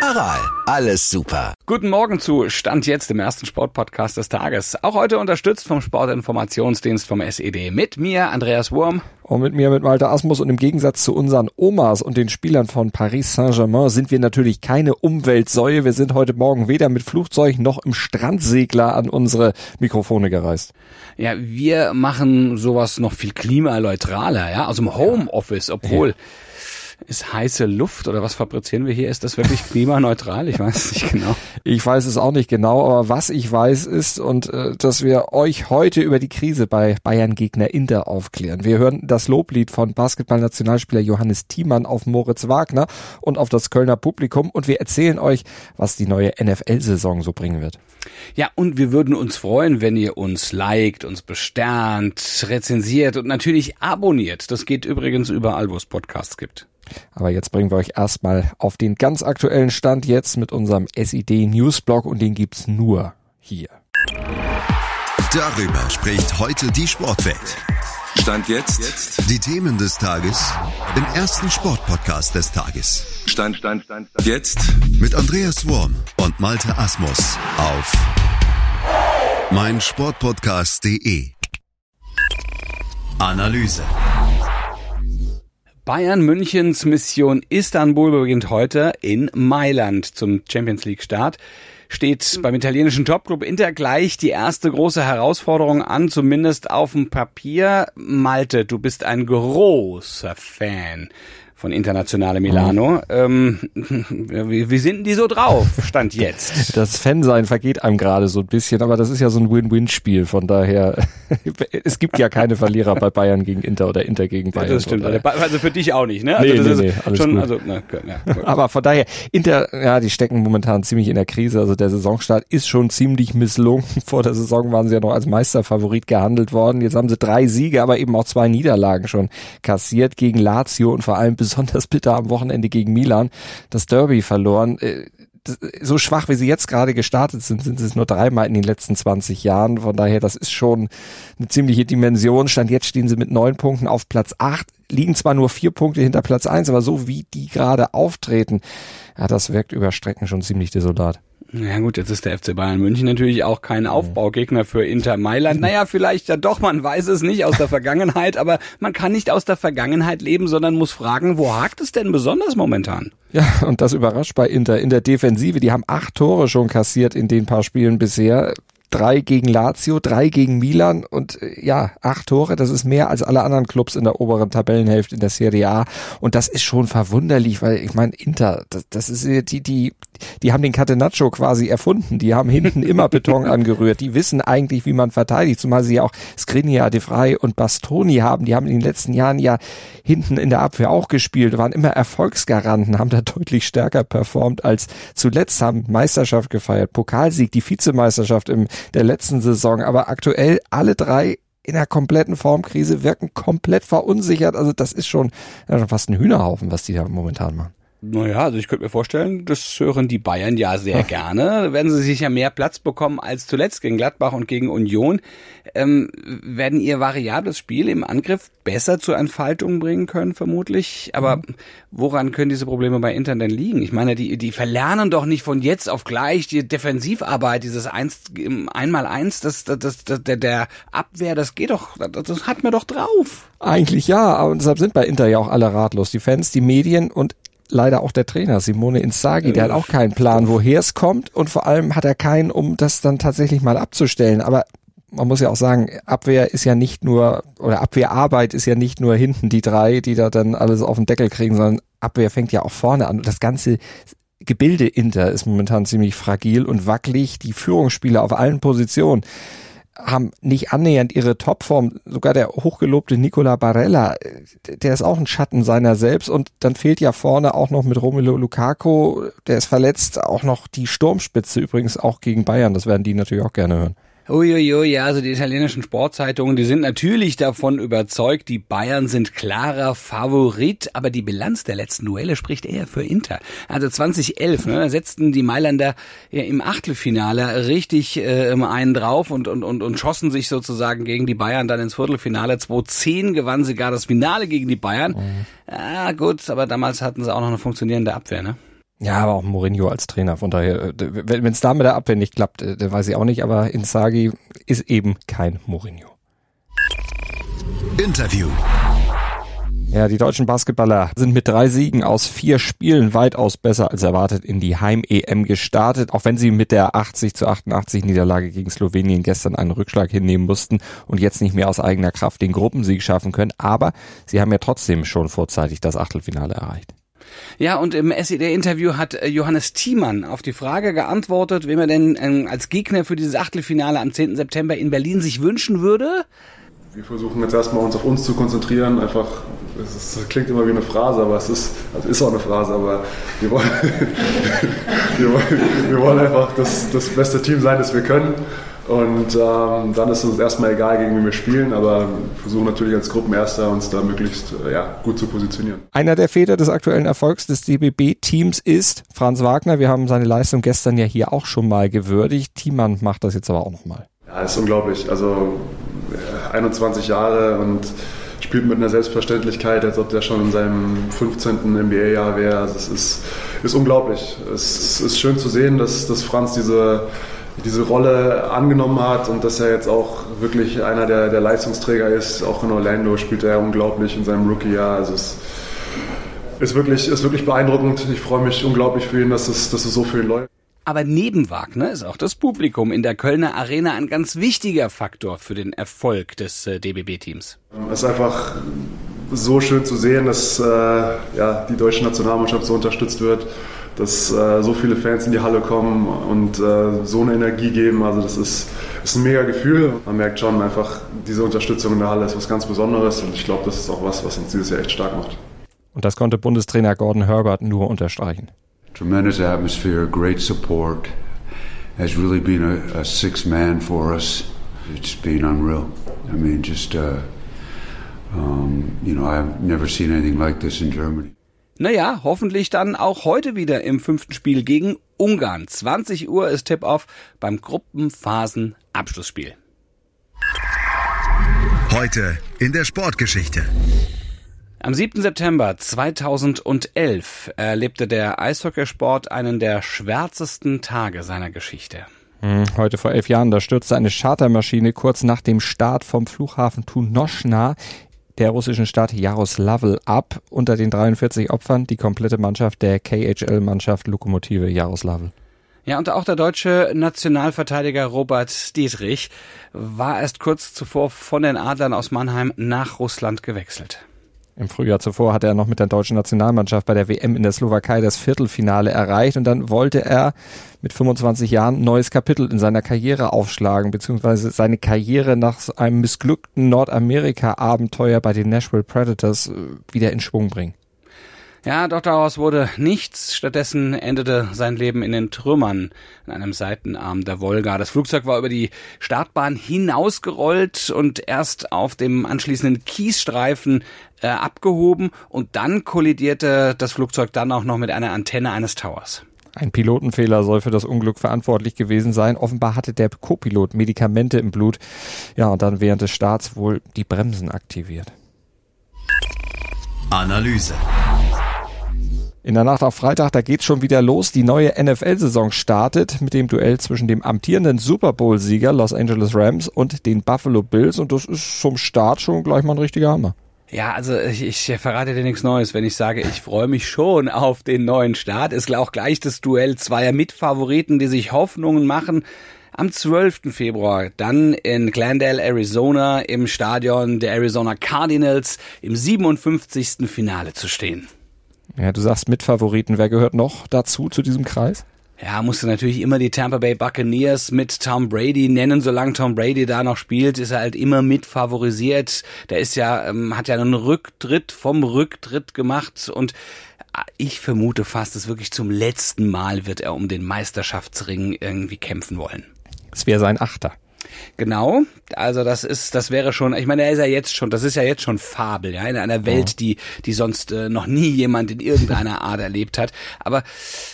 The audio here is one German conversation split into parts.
Aral, alles super. Guten Morgen zu Stand jetzt im ersten Sportpodcast des Tages. Auch heute unterstützt vom Sportinformationsdienst vom SED. Mit mir, Andreas Wurm. Und mit mir, mit Malte Asmus und im Gegensatz zu unseren Omas und den Spielern von Paris Saint-Germain sind wir natürlich keine Umweltsäue. Wir sind heute Morgen weder mit Flugzeug noch im Strandsegler an unsere Mikrofone gereist. Ja, wir machen sowas noch viel klimaneutraler, ja, aus dem Homeoffice, obwohl... Ja ist heiße Luft oder was fabrizieren wir hier? Ist das wirklich klimaneutral? Ich weiß es nicht genau. Ich weiß es auch nicht genau, aber was ich weiß ist und äh, dass wir euch heute über die Krise bei Bayern-Gegner Inter aufklären. Wir hören das Loblied von Basketball-Nationalspieler Johannes Thiemann auf Moritz Wagner und auf das Kölner Publikum und wir erzählen euch, was die neue NFL-Saison so bringen wird. Ja, und wir würden uns freuen, wenn ihr uns liked, uns besternt, rezensiert und natürlich abonniert. Das geht übrigens überall, wo es Podcasts gibt. Aber jetzt bringen wir euch erstmal auf den ganz aktuellen Stand jetzt mit unserem SID Newsblog und den gibt's nur hier. Darüber spricht heute die Sportwelt. Stand jetzt. Die Themen des Tages im ersten Sportpodcast des Tages. Stand, Stand, Stand, Stand. Jetzt mit Andreas Worm und Malte Asmus auf meinsportpodcast.de. Analyse. Bayern Münchens Mission Istanbul beginnt heute in Mailand zum Champions League Start. Steht beim italienischen Topclub Inter gleich die erste große Herausforderung an, zumindest auf dem Papier. Malte, du bist ein großer Fan von Internationale Milano. Ähm, wie, wie sind die so drauf, Stand jetzt? Das Fansein vergeht einem gerade so ein bisschen, aber das ist ja so ein Win-Win-Spiel, von daher, es gibt ja keine Verlierer bei Bayern gegen Inter oder Inter gegen Bayern. Das stimmt, also für dich auch nicht, ne? Also nee, das nee, ist nee, alles schon, gut. also, na, ja, aber von daher, Inter, ja, die stecken momentan ziemlich in der Krise, also der Saisonstart ist schon ziemlich misslungen. Vor der Saison waren sie ja noch als Meisterfavorit gehandelt worden. Jetzt haben sie drei Siege, aber eben auch zwei Niederlagen schon kassiert gegen Lazio und vor allem besonders bitter am Wochenende gegen Milan das Derby verloren. Äh, so schwach wie sie jetzt gerade gestartet sind, sind sie es nur dreimal in den letzten 20 Jahren. Von daher, das ist schon eine ziemliche Dimension. Stand jetzt stehen sie mit neun Punkten auf Platz acht, liegen zwar nur vier Punkte hinter Platz eins, aber so wie die gerade auftreten, ja, das wirkt über Strecken schon ziemlich desolat. Ja gut, jetzt ist der FC Bayern München natürlich auch kein Aufbaugegner für Inter Mailand. Naja, vielleicht ja doch, man weiß es nicht aus der Vergangenheit, aber man kann nicht aus der Vergangenheit leben, sondern muss fragen, wo hakt es denn besonders momentan? Ja, und das überrascht bei Inter. In der Defensive, die haben acht Tore schon kassiert in den paar Spielen bisher drei gegen Lazio, drei gegen Milan und äh, ja, acht Tore, das ist mehr als alle anderen Clubs in der oberen Tabellenhälfte in der Serie A. Und das ist schon verwunderlich, weil ich meine, Inter, das, das ist die, die, die haben den Catenaccio quasi erfunden, die haben hinten immer Beton angerührt, die wissen eigentlich, wie man verteidigt, zumal sie ja auch Skriniar, De Vrij und Bastoni haben, die haben in den letzten Jahren ja hinten in der Abwehr auch gespielt, waren immer Erfolgsgaranten, haben da deutlich stärker performt als zuletzt, haben Meisterschaft gefeiert, Pokalsieg, die Vizemeisterschaft im der letzten Saison. Aber aktuell alle drei in einer kompletten Formkrise wirken komplett verunsichert. Also das ist schon, ja, schon fast ein Hühnerhaufen, was die da momentan machen. Naja, also ich könnte mir vorstellen, das hören die Bayern ja sehr gerne. Da werden sie sicher mehr Platz bekommen als zuletzt gegen Gladbach und gegen Union. Ähm, werden ihr variables Spiel im Angriff besser zur Entfaltung bringen können, vermutlich. Aber woran können diese Probleme bei Inter denn liegen? Ich meine, die, die verlernen doch nicht von jetzt auf gleich die Defensivarbeit, dieses eins, einmal eins, das, das, das, der, der Abwehr, das geht doch, das, das hat mir doch drauf. Eigentlich ja, aber deshalb sind bei Inter ja auch alle ratlos. Die Fans, die Medien und leider auch der Trainer Simone Inzaghi, der hat auch keinen Plan, woher es kommt und vor allem hat er keinen, um das dann tatsächlich mal abzustellen. Aber man muss ja auch sagen, Abwehr ist ja nicht nur, oder Abwehrarbeit ist ja nicht nur hinten die drei, die da dann alles auf den Deckel kriegen, sondern Abwehr fängt ja auch vorne an. Und das ganze Gebilde Inter ist momentan ziemlich fragil und wackelig. Die Führungsspieler auf allen Positionen haben nicht annähernd ihre Topform. Sogar der hochgelobte Nicola Barella, der ist auch ein Schatten seiner selbst. Und dann fehlt ja vorne auch noch mit Romelu Lukaku, der ist verletzt, auch noch die Sturmspitze übrigens auch gegen Bayern. Das werden die natürlich auch gerne hören. Uiuiui, ja, also die italienischen Sportzeitungen, die sind natürlich davon überzeugt, die Bayern sind klarer Favorit, aber die Bilanz der letzten Duelle spricht eher für Inter. Also 2011, ne, da setzten die Mailänder ja im Achtelfinale richtig äh, einen drauf und, und, und, und schossen sich sozusagen gegen die Bayern dann ins Viertelfinale. 2010 gewannen sie gar das Finale gegen die Bayern. Mhm. Ja, gut, aber damals hatten sie auch noch eine funktionierende Abwehr, ne? Ja, aber auch Mourinho als Trainer. Von daher, äh, wenn es da mit der Abwehr nicht klappt, äh, dann weiß ich auch nicht. Aber Inzaghi ist eben kein Mourinho. Interview. Ja, die deutschen Basketballer sind mit drei Siegen aus vier Spielen weitaus besser als erwartet in die Heim-EM gestartet, auch wenn sie mit der 80 zu 88 Niederlage gegen Slowenien gestern einen Rückschlag hinnehmen mussten und jetzt nicht mehr aus eigener Kraft den Gruppensieg schaffen können. Aber sie haben ja trotzdem schon vorzeitig das Achtelfinale erreicht. Ja, und im SED-Interview hat äh, Johannes Thiemann auf die Frage geantwortet, wem er denn ähm, als Gegner für dieses Achtelfinale am 10. September in Berlin sich wünschen würde. Wir versuchen jetzt erstmal uns auf uns zu konzentrieren, einfach, es ist, klingt immer wie eine Phrase, aber es ist, also ist auch eine Phrase, aber wir wollen, wir wollen, wir wollen einfach das, das beste Team sein, das wir können. Und ähm, dann ist uns erstmal egal, gegen wen wir spielen, aber wir versuchen natürlich als Gruppenerster uns da möglichst äh, ja, gut zu positionieren. Einer der Väter des aktuellen Erfolgs des DBB-Teams ist Franz Wagner. Wir haben seine Leistung gestern ja hier auch schon mal gewürdigt. Thiemann macht das jetzt aber auch nochmal. Ja, ist unglaublich. Also 21 Jahre und spielt mit einer Selbstverständlichkeit, als ob der schon in seinem 15. NBA-Jahr wäre. Also es ist, ist unglaublich. Es ist schön zu sehen, dass, dass Franz diese diese Rolle angenommen hat und dass er jetzt auch wirklich einer der, der Leistungsträger ist. Auch in Orlando spielt er unglaublich in seinem Rookie-Jahr. Also es ist wirklich, ist wirklich beeindruckend. Ich freue mich unglaublich für ihn, dass es, dass es so für ihn läuft. Aber neben Wagner ist auch das Publikum in der Kölner Arena ein ganz wichtiger Faktor für den Erfolg des äh, DBB-Teams. Es ist einfach so schön zu sehen, dass äh, ja, die deutsche Nationalmannschaft so unterstützt wird dass äh, so viele Fans in die Halle kommen und äh, so eine Energie geben. Also das ist, ist ein mega Gefühl. Man merkt schon einfach, diese Unterstützung in der Halle ist was ganz Besonderes und ich glaube, das ist auch was, was uns dieses Jahr echt stark macht. Und das konnte Bundestrainer Gordon Herbert nur unterstreichen. Tremendous atmosphere, great support. Has really been a, a six man for us. It's been unreal. I mean, just, uh, um, you know, I've never seen anything like this in Germany. Naja, hoffentlich dann auch heute wieder im fünften Spiel gegen Ungarn. 20 Uhr ist Tip-Off beim Gruppenphasen-Abschlussspiel. Heute in der Sportgeschichte. Am 7. September 2011 erlebte der Eishockeysport einen der schwärzesten Tage seiner Geschichte. Hm, heute vor elf Jahren, da stürzte eine Chartermaschine kurz nach dem Start vom Flughafen Tunoschna der russischen Stadt Jaroslavl ab. Unter den 43 Opfern die komplette Mannschaft der KHL-Mannschaft Lokomotive Jaroslavl. Ja, und auch der deutsche Nationalverteidiger Robert Dietrich war erst kurz zuvor von den Adlern aus Mannheim nach Russland gewechselt. Im Frühjahr zuvor hatte er noch mit der deutschen Nationalmannschaft bei der WM in der Slowakei das Viertelfinale erreicht und dann wollte er mit 25 Jahren neues Kapitel in seiner Karriere aufschlagen, beziehungsweise seine Karriere nach einem missglückten Nordamerika-Abenteuer bei den Nashville Predators äh, wieder in Schwung bringen. Ja, doch daraus wurde nichts. Stattdessen endete sein Leben in den Trümmern in einem Seitenarm der Wolga. Das Flugzeug war über die Startbahn hinausgerollt und erst auf dem anschließenden Kiesstreifen äh, abgehoben und dann kollidierte das Flugzeug dann auch noch mit einer Antenne eines Towers. Ein Pilotenfehler soll für das Unglück verantwortlich gewesen sein. Offenbar hatte der Co-Pilot Medikamente im Blut. Ja, und dann während des Starts wohl die Bremsen aktiviert. Analyse. In der Nacht auf Freitag, da geht's schon wieder los. Die neue NFL-Saison startet mit dem Duell zwischen dem amtierenden Super Bowl-Sieger Los Angeles Rams und den Buffalo Bills. Und das ist zum Start schon gleich mal ein richtiger Hammer. Ja, also ich, ich verrate dir nichts Neues, wenn ich sage, ich freue mich schon auf den neuen Start. Ist auch gleich das Duell zweier Mitfavoriten, die sich Hoffnungen machen. Am 12. Februar dann in Glendale, Arizona im Stadion der Arizona Cardinals im 57. Finale zu stehen. Ja, du sagst Mitfavoriten. Wer gehört noch dazu, zu diesem Kreis? Ja, musste natürlich immer die Tampa Bay Buccaneers mit Tom Brady nennen. Solange Tom Brady da noch spielt, ist er halt immer mit favorisiert. Der ist ja, ähm, hat ja einen Rücktritt vom Rücktritt gemacht und ah, ich vermute fast, dass wirklich zum letzten Mal wird er um den Meisterschaftsring irgendwie kämpfen wollen. Es wäre sein Achter. Genau, also das ist, das wäre schon, ich meine, er ist ja jetzt schon, das ist ja jetzt schon Fabel, ja, in einer Welt, die, die sonst äh, noch nie jemand in irgendeiner Art erlebt hat. Aber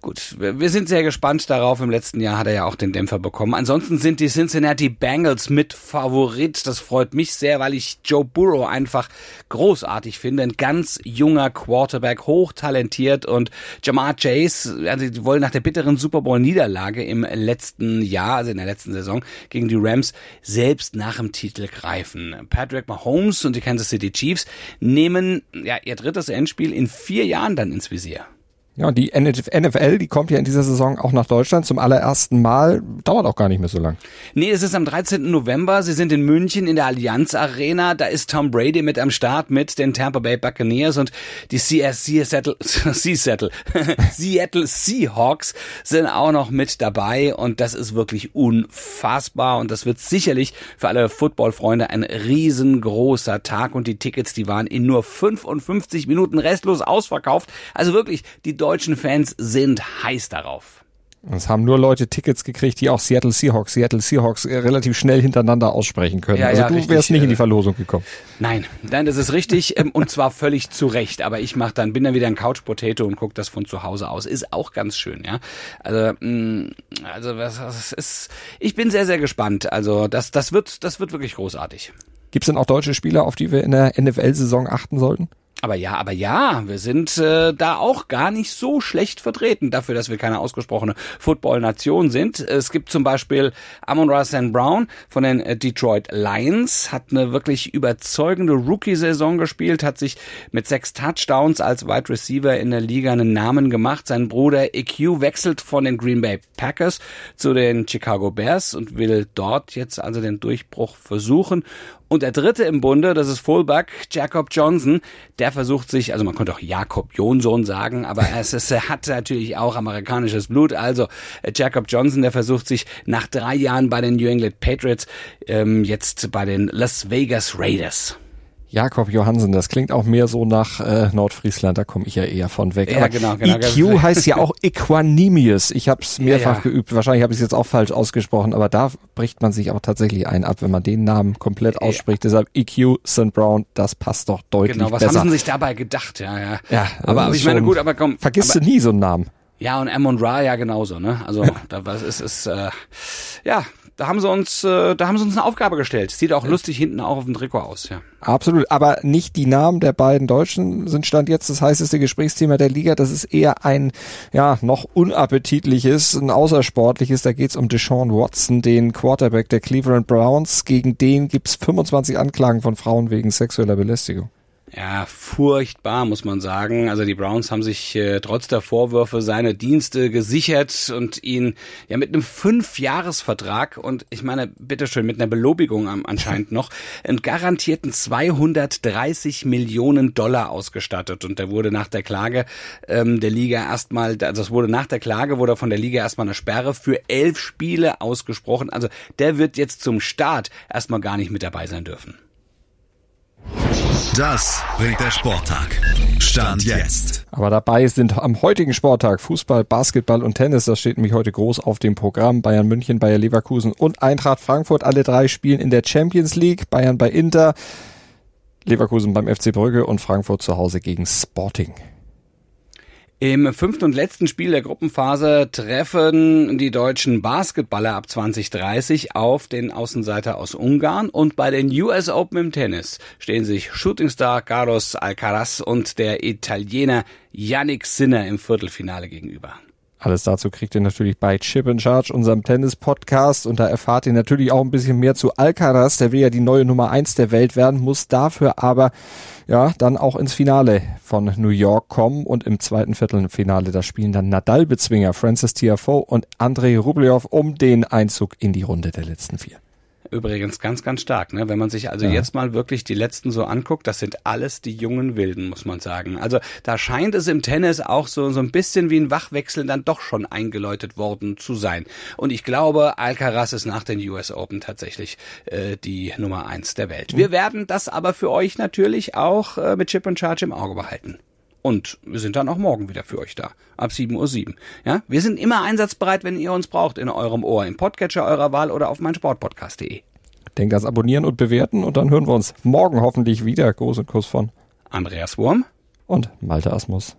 gut, wir, wir sind sehr gespannt darauf. Im letzten Jahr hat er ja auch den Dämpfer bekommen. Ansonsten sind die Cincinnati Bengals mit Favorit. Das freut mich sehr, weil ich Joe Burrow einfach großartig finde. Ein ganz junger Quarterback, hochtalentiert und Jamar Chase, also die wollen nach der bitteren Super Bowl Niederlage im letzten Jahr, also in der letzten Saison gegen die Rams selbst nach dem Titel greifen. Patrick Mahomes und die Kansas City Chiefs nehmen ja ihr drittes Endspiel in vier Jahren dann ins Visier. Ja, und die NFL, die kommt ja in dieser Saison auch nach Deutschland zum allerersten Mal. Dauert auch gar nicht mehr so lang. Nee, es ist am 13. November. Sie sind in München in der Allianz Arena. Da ist Tom Brady mit am Start mit den Tampa Bay Buccaneers und die Seattle, Seattle Seahawks sind auch noch mit dabei und das ist wirklich unfassbar und das wird sicherlich für alle Footballfreunde ein riesengroßer Tag und die Tickets, die waren in nur 55 Minuten restlos ausverkauft. Also wirklich, die deutschen Fans sind heiß darauf. Es haben nur Leute Tickets gekriegt, die auch Seattle Seahawks, Seattle Seahawks äh, relativ schnell hintereinander aussprechen können. Ja, also ja, du richtig, wärst nicht in die äh, Verlosung gekommen. Nein, nein, das ist richtig ähm, und zwar völlig zu Recht. Aber ich mach dann, bin dann wieder ein Couch Potato und guck das von zu Hause aus. Ist auch ganz schön, ja. Also, mh, mm, also was, was ist. Ich bin sehr, sehr gespannt. Also das, das wird, das wird wirklich großartig. Gibt es denn auch deutsche Spieler, auf die wir in der NFL-Saison achten sollten? Aber ja, aber ja, wir sind äh, da auch gar nicht so schlecht vertreten dafür, dass wir keine ausgesprochene Football-Nation sind. Es gibt zum Beispiel Amon Ra. Brown von den äh, Detroit Lions, hat eine wirklich überzeugende Rookie-Saison gespielt, hat sich mit sechs Touchdowns als Wide Receiver in der Liga einen Namen gemacht. Sein Bruder EQ wechselt von den Green Bay Packers zu den Chicago Bears und will dort jetzt also den Durchbruch versuchen. Und der dritte im Bunde, das ist Fullback Jacob Johnson. Der versucht sich, also man könnte auch Jakob Johnson sagen, aber es, ist, er hat natürlich auch amerikanisches Blut. Also äh, Jacob Johnson, der versucht sich nach drei Jahren bei den New England Patriots ähm, jetzt bei den Las Vegas Raiders. Jakob Johansen, das klingt auch mehr so nach äh, Nordfriesland, da komme ich ja eher von weg. Ja, genau, genau. EQ heißt ja auch Equanimous. Ich habe es mehrfach ja, ja. geübt, wahrscheinlich habe ich es jetzt auch falsch ausgesprochen, aber da bricht man sich auch tatsächlich ein ab, wenn man den Namen komplett ausspricht. Ja. Deshalb EQ St. Brown, das passt doch deutlich besser. Genau, was besser. haben sie sich dabei gedacht? Ja, ja. ja aber, aber ich meine, gut, aber komm. Vergisst aber, du nie so einen Namen. Ja, und Amon Ra ja genauso, ne? Also da was ist ist äh, ja, da haben sie uns, äh, da haben sie uns eine Aufgabe gestellt. Sieht auch lustig hinten auch auf dem Trikot aus, ja. Absolut, aber nicht die Namen der beiden Deutschen sind Stand jetzt das heißeste Gesprächsthema der Liga. Das ist eher ein, ja, noch unappetitliches, ein außersportliches. Da geht's um Deshaun Watson, den Quarterback der Cleveland Browns. Gegen den gibt's 25 Anklagen von Frauen wegen sexueller Belästigung. Ja, furchtbar, muss man sagen. Also die Browns haben sich äh, trotz der Vorwürfe seine Dienste gesichert und ihn ja mit einem Fünfjahresvertrag und ich meine, bitteschön, mit einer Belobigung anscheinend noch, einen garantierten 230 Millionen Dollar ausgestattet. Und der wurde nach der Klage ähm, der Liga erstmal, also es wurde nach der Klage, wurde von der Liga erstmal eine Sperre für elf Spiele ausgesprochen. Also der wird jetzt zum Start erstmal gar nicht mit dabei sein dürfen. Das bringt der Sporttag. Stand jetzt. Aber dabei sind am heutigen Sporttag Fußball, Basketball und Tennis. Das steht nämlich heute groß auf dem Programm. Bayern München, Bayer Leverkusen und Eintracht Frankfurt. Alle drei spielen in der Champions League. Bayern bei Inter, Leverkusen beim FC Brügge und Frankfurt zu Hause gegen Sporting. Im fünften und letzten Spiel der Gruppenphase treffen die deutschen Basketballer ab 2030 auf den Außenseiter aus Ungarn und bei den US Open im Tennis stehen sich Shootingstar Carlos Alcaraz und der Italiener Yannick Sinner im Viertelfinale gegenüber. Alles dazu kriegt ihr natürlich bei Chip in Charge, unserem Tennis-Podcast. Und da erfahrt ihr natürlich auch ein bisschen mehr zu Alcaraz. Der will ja die neue Nummer eins der Welt werden, muss dafür aber ja dann auch ins Finale von New York kommen. Und im zweiten Viertelfinale, da spielen dann Nadal-Bezwinger Francis Tiafoe und Andrei Rublev um den Einzug in die Runde der letzten vier. Übrigens ganz, ganz stark, ne? Wenn man sich also ja. jetzt mal wirklich die letzten so anguckt, das sind alles die jungen Wilden, muss man sagen. Also da scheint es im Tennis auch so, so ein bisschen wie ein Wachwechsel dann doch schon eingeläutet worden zu sein. Und ich glaube, Alcaraz ist nach den US Open tatsächlich äh, die Nummer eins der Welt. Wir werden das aber für euch natürlich auch äh, mit Chip und Charge im Auge behalten. Und wir sind dann auch morgen wieder für euch da. Ab 7.07 Uhr. Ja, wir sind immer einsatzbereit, wenn ihr uns braucht, in eurem Ohr, im Podcatcher eurer Wahl oder auf meinsportpodcast.de. Denkt ans Abonnieren und Bewerten und dann hören wir uns morgen hoffentlich wieder. Groß und Kuss von Andreas Wurm und Malte Asmus.